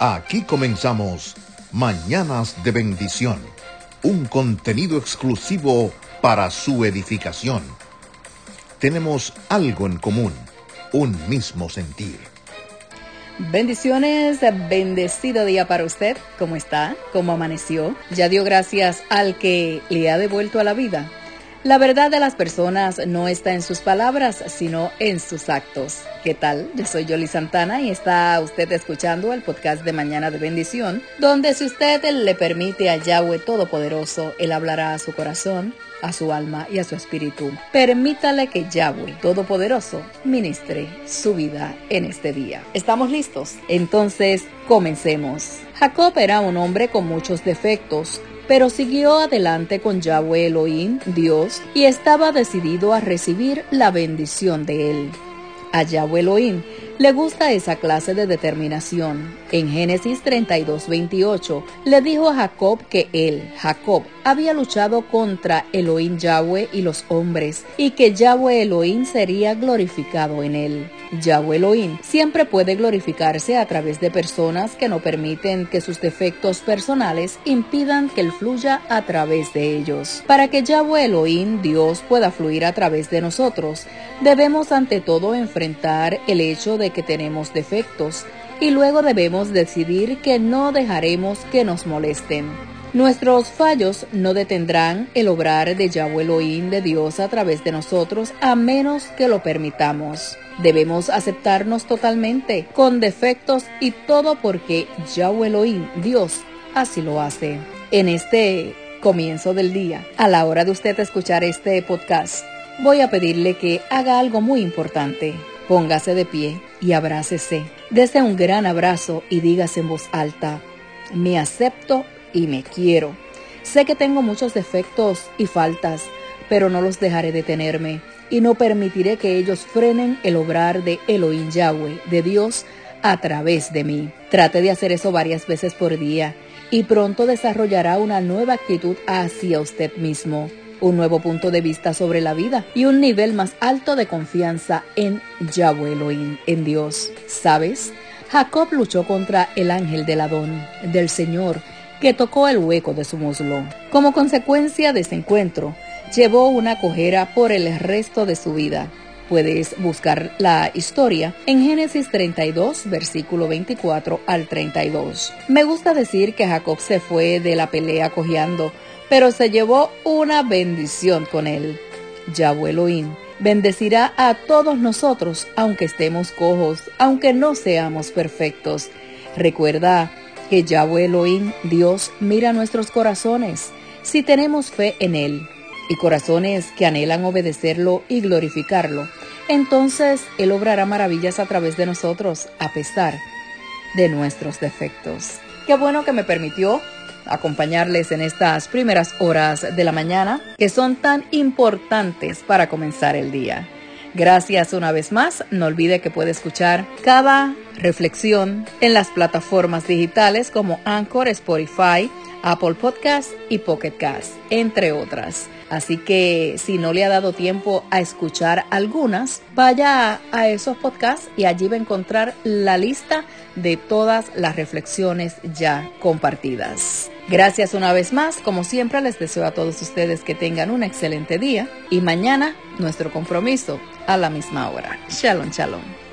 Aquí comenzamos Mañanas de Bendición, un contenido exclusivo para su edificación. Tenemos algo en común, un mismo sentir. Bendiciones, bendecido día para usted. ¿Cómo está? ¿Cómo amaneció? ¿Ya dio gracias al que le ha devuelto a la vida? La verdad de las personas no está en sus palabras, sino en sus actos. ¿Qué tal? Yo soy Yoli Santana y está usted escuchando el podcast de Mañana de Bendición, donde si usted le permite a Yahweh Todopoderoso, Él hablará a su corazón, a su alma y a su espíritu. Permítale que Yahweh Todopoderoso ministre su vida en este día. ¿Estamos listos? Entonces, comencemos. Jacob era un hombre con muchos defectos, pero siguió adelante con Yahweh Elohim, Dios, y estaba decidido a recibir la bendición de él. A Yahweh Elohim le gusta esa clase de determinación. En Génesis 32, 28, le dijo a Jacob que él, Jacob, había luchado contra Elohim Yahweh y los hombres, y que Yahweh Elohim sería glorificado en él. Yahweh Elohim siempre puede glorificarse a través de personas que no permiten que sus defectos personales impidan que él fluya a través de ellos. Para que Yahweh Elohim, Dios, pueda fluir a través de nosotros, debemos ante todo enfrentar el hecho de que tenemos defectos y luego debemos decidir que no dejaremos que nos molesten. Nuestros fallos no detendrán el obrar de Yahweh Elohim de Dios a través de nosotros a menos que lo permitamos. Debemos aceptarnos totalmente, con defectos y todo porque Yahweh Elohim, Dios, así lo hace. En este comienzo del día, a la hora de usted escuchar este podcast, voy a pedirle que haga algo muy importante. Póngase de pie y abrácese. Dese un gran abrazo y dígase en voz alta, me acepto y me quiero. Sé que tengo muchos defectos y faltas, pero no los dejaré detenerme y no permitiré que ellos frenen el obrar de Elohim Yahweh, de Dios, a través de mí. Trate de hacer eso varias veces por día y pronto desarrollará una nueva actitud hacia usted mismo, un nuevo punto de vista sobre la vida y un nivel más alto de confianza en Yahweh Elohim, en Dios. ¿Sabes? Jacob luchó contra el ángel del Adón, del Señor, que tocó el hueco de su muslo. Como consecuencia de ese encuentro, llevó una cojera por el resto de su vida. Puedes buscar la historia en Génesis 32, versículo 24 al 32. Me gusta decir que Jacob se fue de la pelea cojeando, pero se llevó una bendición con él. Yahweh Elohim bendecirá a todos nosotros, aunque estemos cojos, aunque no seamos perfectos. Recuerda que Yahweh Elohim, Dios, mira nuestros corazones, si tenemos fe en Él, y corazones que anhelan obedecerlo y glorificarlo, entonces Él obrará maravillas a través de nosotros, a pesar de nuestros defectos. Qué bueno que me permitió acompañarles en estas primeras horas de la mañana, que son tan importantes para comenzar el día. Gracias una vez más. No olvide que puede escuchar cada reflexión en las plataformas digitales como Anchor, Spotify, Apple Podcasts y Pocket Cast, entre otras. Así que si no le ha dado tiempo a escuchar algunas, vaya a esos podcasts y allí va a encontrar la lista de todas las reflexiones ya compartidas. Gracias una vez más, como siempre les deseo a todos ustedes que tengan un excelente día y mañana nuestro compromiso a la misma hora. Shalom, shalom.